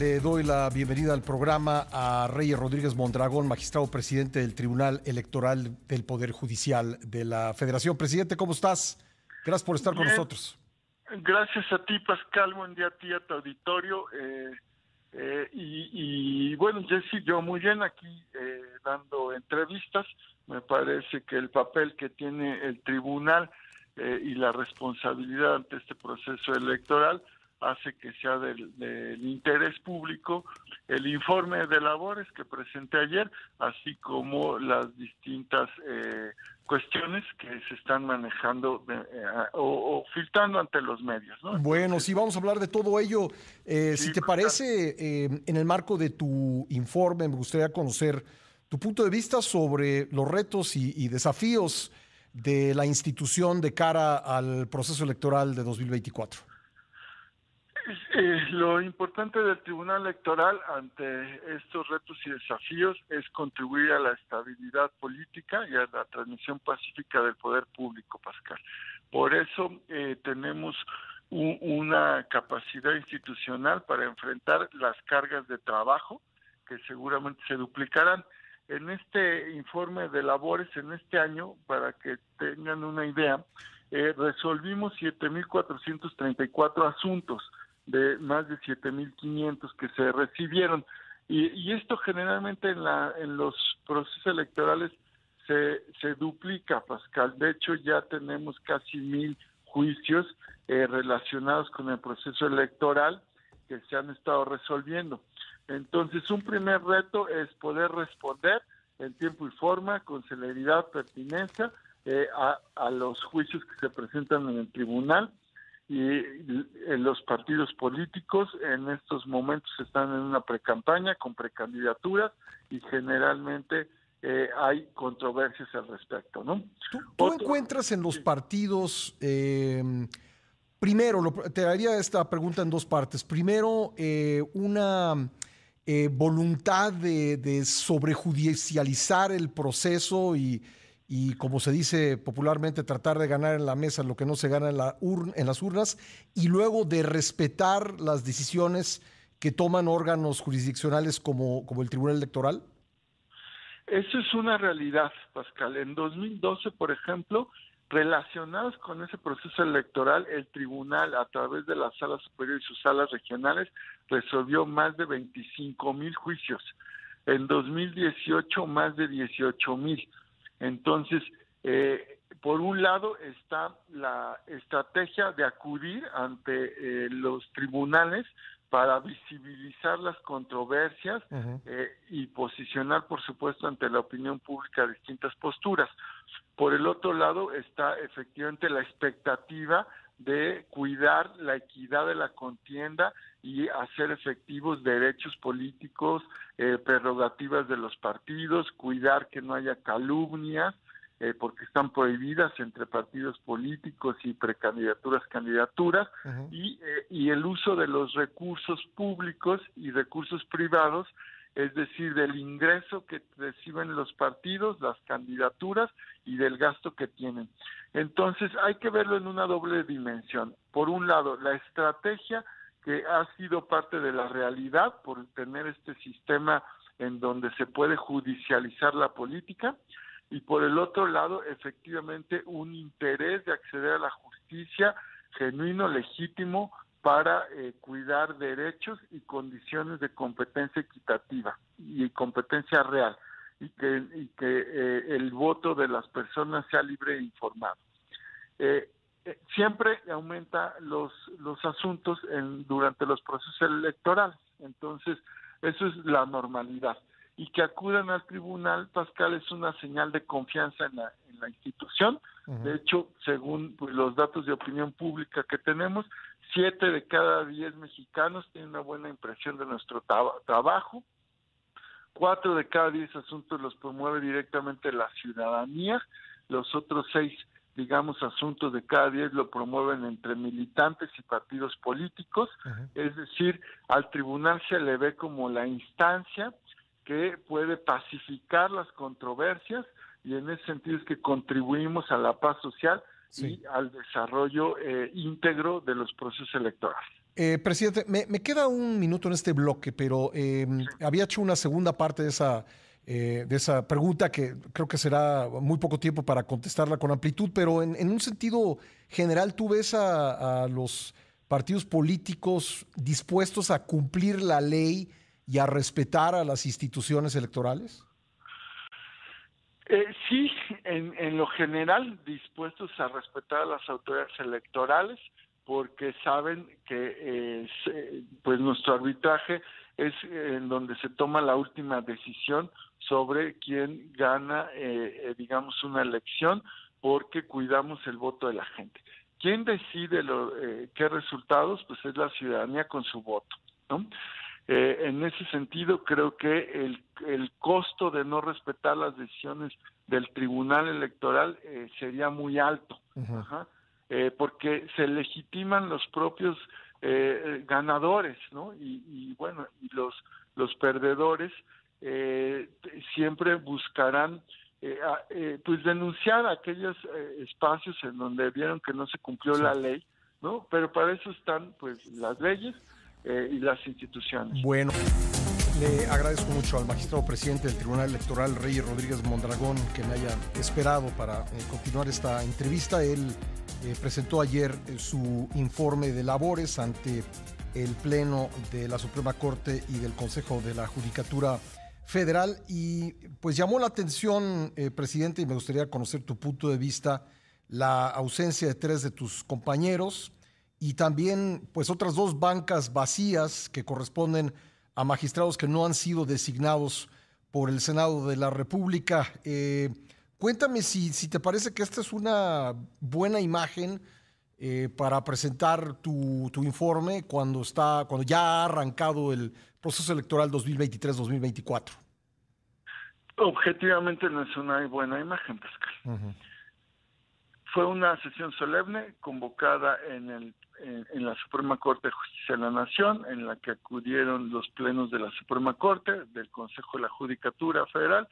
Le doy la bienvenida al programa a Reyes Rodríguez Mondragón, magistrado presidente del Tribunal Electoral del Poder Judicial de la Federación. Presidente, ¿cómo estás? Gracias por estar con nosotros. Gracias a ti, Pascal. Buen día a ti, a tu auditorio. Eh, eh, y, bueno, Jessy, yo muy bien aquí eh, dando entrevistas. Me parece que el papel que tiene el tribunal y la responsabilidad ante este proceso electoral hace que sea del, interés público el informe de labores que presenté ayer, así como las distintas eh, cuestiones que se están manejando eh, o, filtrando ante los medios. Bueno, sí, vamos a hablar de todo ello. Eh, si te parece, en el marco de tu informe, me gustaría conocer tu punto de vista sobre los retos y desafíos de la institución de cara al proceso electoral de 2024. Eh, lo importante del Tribunal Electoral ante estos retos y desafíos es contribuir a la estabilidad política y a la transmisión pacífica del poder público, Pascal. Por eso eh, tenemos una capacidad institucional para enfrentar las cargas de trabajo que seguramente se duplicarán. En este informe de labores en este año, para que tengan una idea, eh, resolvimos 7.434 asuntos de más de 7.500 que se recibieron. Y, esto generalmente en, la, en los procesos electorales se, se duplica, Pascal. De hecho, ya tenemos casi mil juicios eh, relacionados con el proceso electoral que se han estado resolviendo. Entonces, un primer reto es poder responder en tiempo y forma, con celeridad, pertinencia, eh, a, a los juicios que se presentan en el tribunal y los partidos políticos en estos momentos están en una precampaña con precandidaturas y generalmente eh, hay controversias al respecto, ¿no? ¿Tú, encuentras en los partidos, eh, primero, te haría esta pregunta en dos partes. Primero, eh, una voluntad de, de sobrejudicializar el proceso y y como se dice popularmente, tratar de ganar en la mesa lo que no se gana en, la en las urnas y luego de respetar las decisiones que toman órganos jurisdiccionales como, como el Tribunal Electoral? Eso es una realidad, Pascal. En 2012, por ejemplo, relacionados con ese proceso electoral, el tribunal, a través de la sala superior y sus salas regionales, resolvió más de 25 mil juicios. En 2018, más de 18 mil. Entonces, eh, por un lado está la estrategia de acudir ante eh, los tribunales para visibilizar las controversias eh, y posicionar, por supuesto, ante la opinión pública distintas posturas. Por el otro lado está efectivamente la expectativa de cuidar la equidad de la contienda y hacer efectivos derechos políticos, eh, prerrogativas de los partidos, cuidar que no haya calumnias, eh, porque están prohibidas entre partidos políticos y precandidaturas, candidaturas, y, eh, y el uso de los recursos públicos y recursos privados, es decir, del ingreso que reciben los partidos, las candidaturas y del gasto que tienen. Entonces hay que verlo en una doble dimensión. Por un lado, la estrategia que ha sido parte de la realidad por tener este sistema en donde se puede judicializar la política y por el otro lado efectivamente un interés de acceder a la justicia genuino, legítimo para eh, cuidar derechos y condiciones de competencia equitativa y competencia real y que, y que eh, el voto de las personas sea libre e informado. Eh, siempre aumenta los, los asuntos en, durante los procesos electorales. Entonces, eso es la normalidad. Y que acudan al tribunal, Pascal, es una señal de confianza en la, en la institución. De hecho, según pues, los datos de opinión pública que tenemos, siete de cada diez mexicanos tienen una buena impresión de nuestro trabajo. Cuatro de cada diez asuntos los promueve directamente la ciudadanía. Los otros seis digamos, asuntos de cada día lo promueven entre militantes y partidos políticos, es decir, al tribunal se le ve como la instancia que puede pacificar las controversias y en ese sentido es que contribuimos a la paz social y al desarrollo eh, íntegro de los procesos electorales. Eh, presidente, me, queda un minuto en este bloque, pero em, había hecho una segunda parte de esa, eh, de esa pregunta que creo que será muy poco tiempo para contestarla con amplitud, pero en, un sentido general, ¿tú ves a, los partidos políticos dispuestos a cumplir la ley y a respetar a las instituciones electorales? Eh, sí, en, en, lo general dispuestos a respetar a las autoridades electorales porque saben que eh, pues nuestro arbitraje es en donde se toma la última decisión sobre quién gana, eh, eh, digamos, una elección, porque cuidamos el voto de la gente. ¿Quién decide lo, qué resultados? Pues es la ciudadanía con su voto. ¿no? en ese sentido, creo que el, el costo de no respetar las decisiones del Tribunal Electoral sería muy alto. Ajá eh, porque se legitiman los propios eh, ganadores, ¿no? Y, bueno, y los, los perdedores eh, siempre buscarán pues denunciar aquellos espacios en donde vieron que no se cumplió la ley, ¿no? Pero para eso están pues las leyes y las instituciones. Bueno. Le agradezco mucho al magistrado presidente del Tribunal Electoral, Rey Rodríguez Mondragón, que me haya esperado para continuar esta entrevista. Él eh, presentó ayer eh, su informe de labores ante el Pleno de la Suprema Corte y del Consejo de la Judicatura Federal y pues llamó la atención, eh, presidente, y me gustaría conocer tu punto de vista, la ausencia de tres de tus compañeros y también pues otras dos bancas vacías que corresponden a magistrados que no han sido designados por el Senado de la República. Cuéntame si, si te parece que esta es una buena imagen eh, para presentar tu, tu, informe cuando, está, cuando ya ha arrancado el proceso electoral 2023-2024. Objetivamente no es una buena imagen, Pascal. Fue una sesión solemne convocada en, el, en, la Suprema Corte de Justicia de la Nación, en la que acudieron los plenos de la Suprema Corte, del Consejo de la Judicatura Federal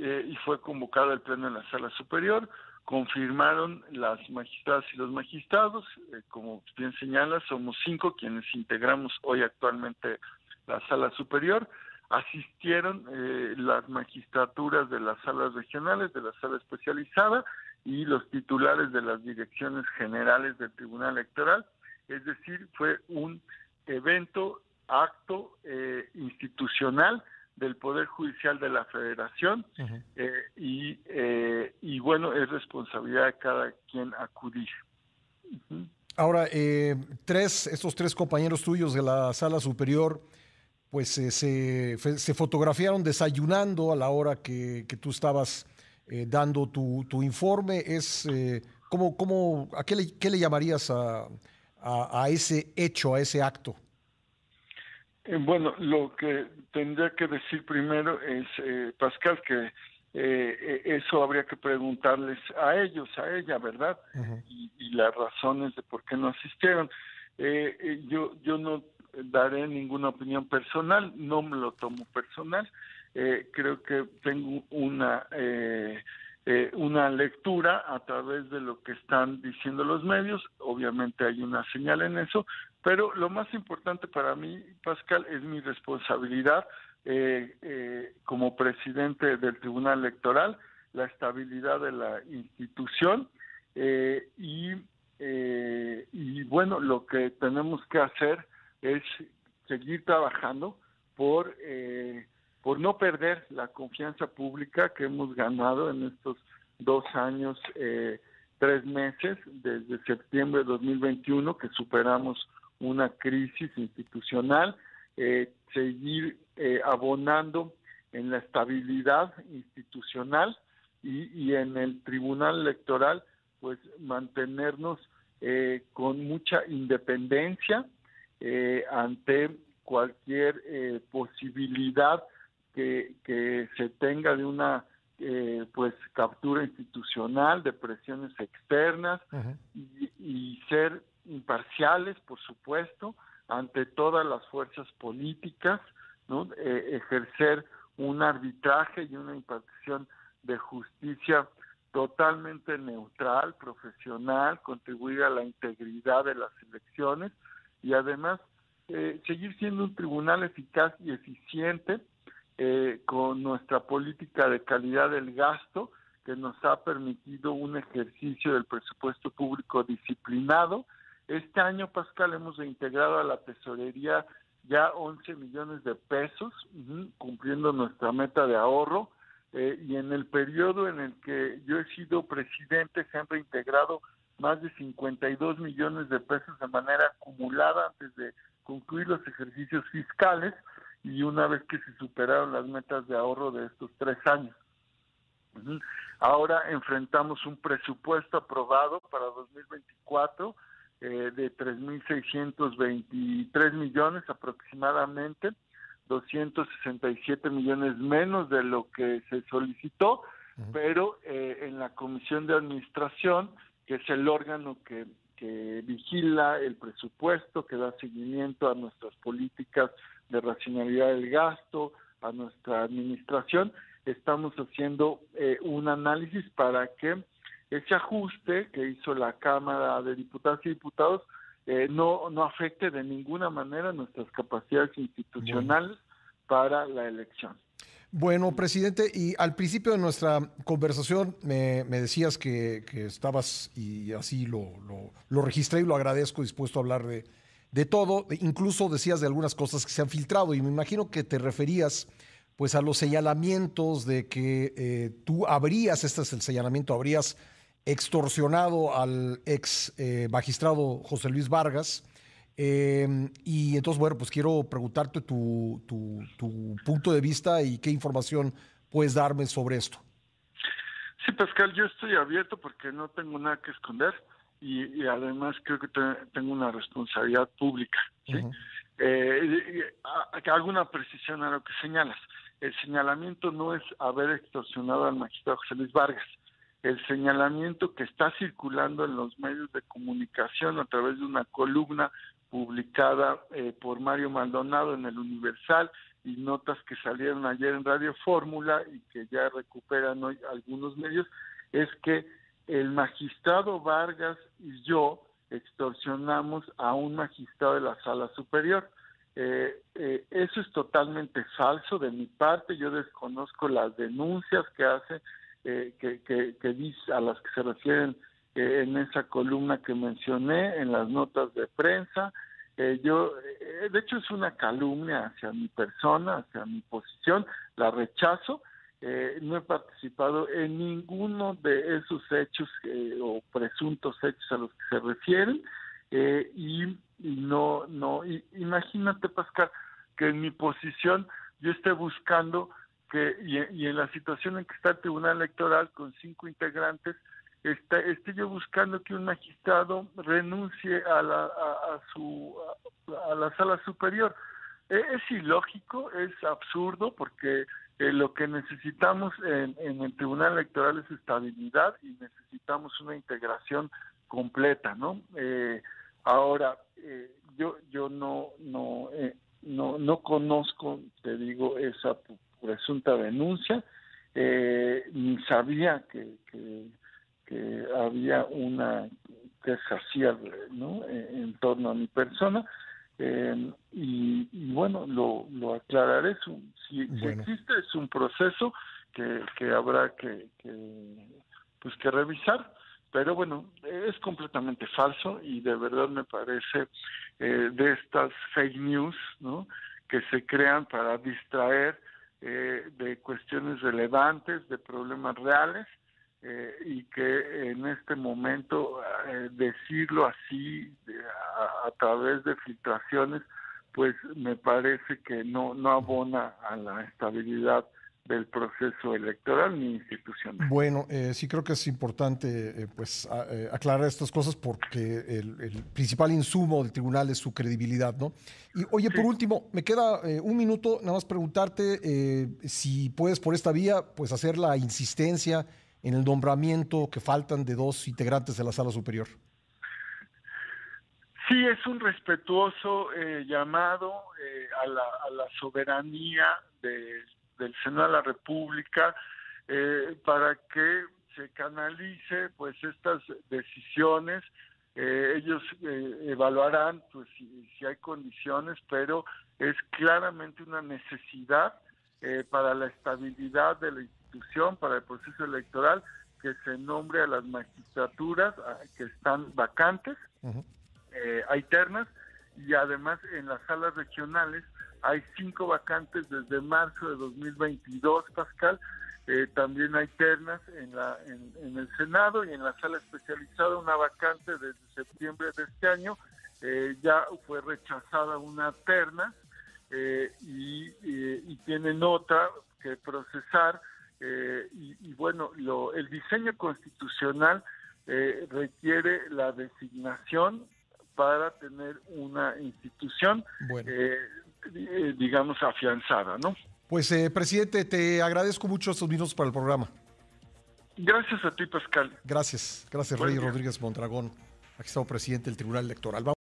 eh, y fue convocado el pleno en la sala superior. Confirmaron las magistradas y los magistrados, eh, como bien señala, somos cinco quienes integramos hoy actualmente la sala superior. Asistieron eh, las magistraturas de las salas regionales, de la sala especializada y los titulares de las direcciones generales del Tribunal Electoral. Es decir, fue un evento, acto institucional del Poder Judicial de la Federación eh, y, eh, y bueno, es responsabilidad de cada quien acudir. Ahora, eh, tres, estos tres compañeros tuyos de la sala superior, pues se, se, fotografiaron desayunando a la hora que, que tú estabas dando tu, tu, informe. Es, ¿cómo, cómo, ¿A qué le, qué le llamarías a, a, a ese hecho, a ese acto? Eh, bueno, lo que tendría que decir primero es, eh, Pascal, que eh, eso habría que preguntarles a ellos, a ella, ¿verdad? y, las razones de por qué no asistieron. yo, yo no daré ninguna opinión personal, no me lo tomo personal. creo que tengo una una lectura a través de lo que están diciendo los medios. Obviamente hay una señal en eso, pero lo más importante para mí, Pascal, es mi responsabilidad eh, eh, como presidente del Tribunal Electoral, la estabilidad de la institución eh, y, y bueno, lo que tenemos que hacer es seguir trabajando por, por no perder la confianza pública que hemos ganado en estos dos años, tres meses, desde septiembre de 2021, que superamos una crisis institucional, eh, seguir eh, abonando en la estabilidad institucional y, en el Tribunal Electoral, pues mantenernos eh, con mucha independencia ante cualquier posibilidad que, que, se tenga de una pues captura institucional, de presiones externas y, y, ser imparciales, por supuesto, ante todas las fuerzas políticas, ¿no? Eh, ejercer un arbitraje y una impartición de justicia totalmente neutral, profesional, contribuir a la integridad de las elecciones y además eh, seguir siendo un tribunal eficaz y eficiente eh, con nuestra política de calidad del gasto que nos ha permitido un ejercicio del presupuesto público disciplinado. Este año, Pascal, hemos reintegrado a la tesorería ya 11 millones de pesos, cumpliendo nuestra meta de ahorro. Eh, y en el periodo en el que yo he sido presidente se han reintegrado más de 52 millones de pesos de manera acumulada antes de concluir los ejercicios fiscales y una vez que se superaron las metas de ahorro de estos tres años. Ahora enfrentamos un presupuesto aprobado para 2024 eh, de 3.623 millones aproximadamente, 267 millones menos de lo que se solicitó, pero eh, en la Comisión de Administración, que es el órgano que, que vigila el presupuesto, que da seguimiento a nuestras políticas de racionalidad del gasto, a nuestra administración, estamos haciendo eh, un análisis para que ese ajuste que hizo la Cámara de Diputados y Diputados eh, no, no afecte de ninguna manera nuestras capacidades institucionales para la elección. Bueno, presidente, y al principio de nuestra conversación me, decías que, estabas, y así lo, lo, registré y lo agradezco, dispuesto a hablar de, de todo, incluso decías de algunas cosas que se han filtrado, y me imagino que te referías pues a los señalamientos de que eh, tú habrías, este es el señalamiento, habrías extorsionado al ex eh, magistrado José Luis Vargas. Em, y entonces, bueno, pues quiero preguntarte tu, tu, punto de vista y qué información puedes darme sobre esto. Sí, Pascal, yo estoy abierto porque no tengo nada que esconder y, además creo que tengo una responsabilidad pública. ¿sí? Eh, hago una precisión a lo que señalas. El señalamiento no es haber extorsionado al magistrado José Luis Vargas el señalamiento que está circulando en los medios de comunicación a través de una columna publicada eh, por Mario Maldonado en el Universal y notas que salieron ayer en Radio Fórmula y que ya recuperan hoy algunos medios, es que el magistrado Vargas y yo extorsionamos a un magistrado de la sala superior. Eh, eh, eso es totalmente falso de mi parte, yo desconozco las denuncias que hace eh, que, que, dice, a las que se refieren eh, en esa columna que mencioné, en las notas de prensa. Eh, yo, de hecho, es una calumnia hacia mi persona, hacia mi posición, la rechazo. no he participado en ninguno de esos hechos o presuntos hechos a los que se refieren y, no, no, imagínate Pascal que en mi posición yo esté buscando que y, en la situación en que está el Tribunal Electoral con cinco integrantes, está, esté yo buscando que un magistrado renuncie a la, a, su a, la sala superior. E, es ilógico, es absurdo, porque eh, lo que necesitamos en, en, el Tribunal Electoral es estabilidad y necesitamos una integración completa, ¿no? Eh, ahora, eh, yo yo no no no no conozco, te digo, esa presunta denuncia, eh, ni sabía que, que, había una que ¿no? en, torno a mi persona. Eh, y, bueno, lo, lo aclararé. Si, existe, es un proceso que, que habrá que, que, pues que revisar. Pero bueno, es completamente falso y de verdad me parece eh, de estas fake news ¿no? que se crean para distraer eh, de cuestiones relevantes, de problemas reales, eh, y que en este momento eh, decirlo así a, través de filtraciones, pues me parece que no, no abona a la estabilidad del proceso electoral ni institucional. Bueno, eh, sí creo que es importante eh, pues eh, aclarar estas cosas porque el, principal insumo del tribunal es su credibilidad, ¿no? Y oye, por último, me queda un minuto nada más preguntarte si puedes por esta vía pues hacer la insistencia en el nombramiento que faltan de dos integrantes de la sala superior. Sí, es un respetuoso llamado a la, a la soberanía de del Senado de la República eh, para que se canalice pues estas decisiones. Ellos evaluarán pues si, si, hay condiciones, pero es claramente una necesidad para la estabilidad de la institución, para el proceso electoral, que se nombre a las magistraturas que están vacantes, hay ternas, y además en las salas regionales hay cinco vacantes desde marzo de 2022, Pascal. Eh, también hay ternas en, la, en, el Senado y en la sala especializada una vacante desde septiembre de este año. Eh, ya fue rechazada una terna eh, y, y, tienen otra que procesar. Y, y, bueno, lo, el diseño constitucional requiere la designación para tener una institución, eh, eh, digamos, afianzada, ¿no? Pues, eh, presidente, te agradezco mucho estos minutos para el programa. Gracias a ti, Pascal. Gracias, gracias, Rey Rodríguez Mondragón, aquí estamos presidente del Tribunal Electoral.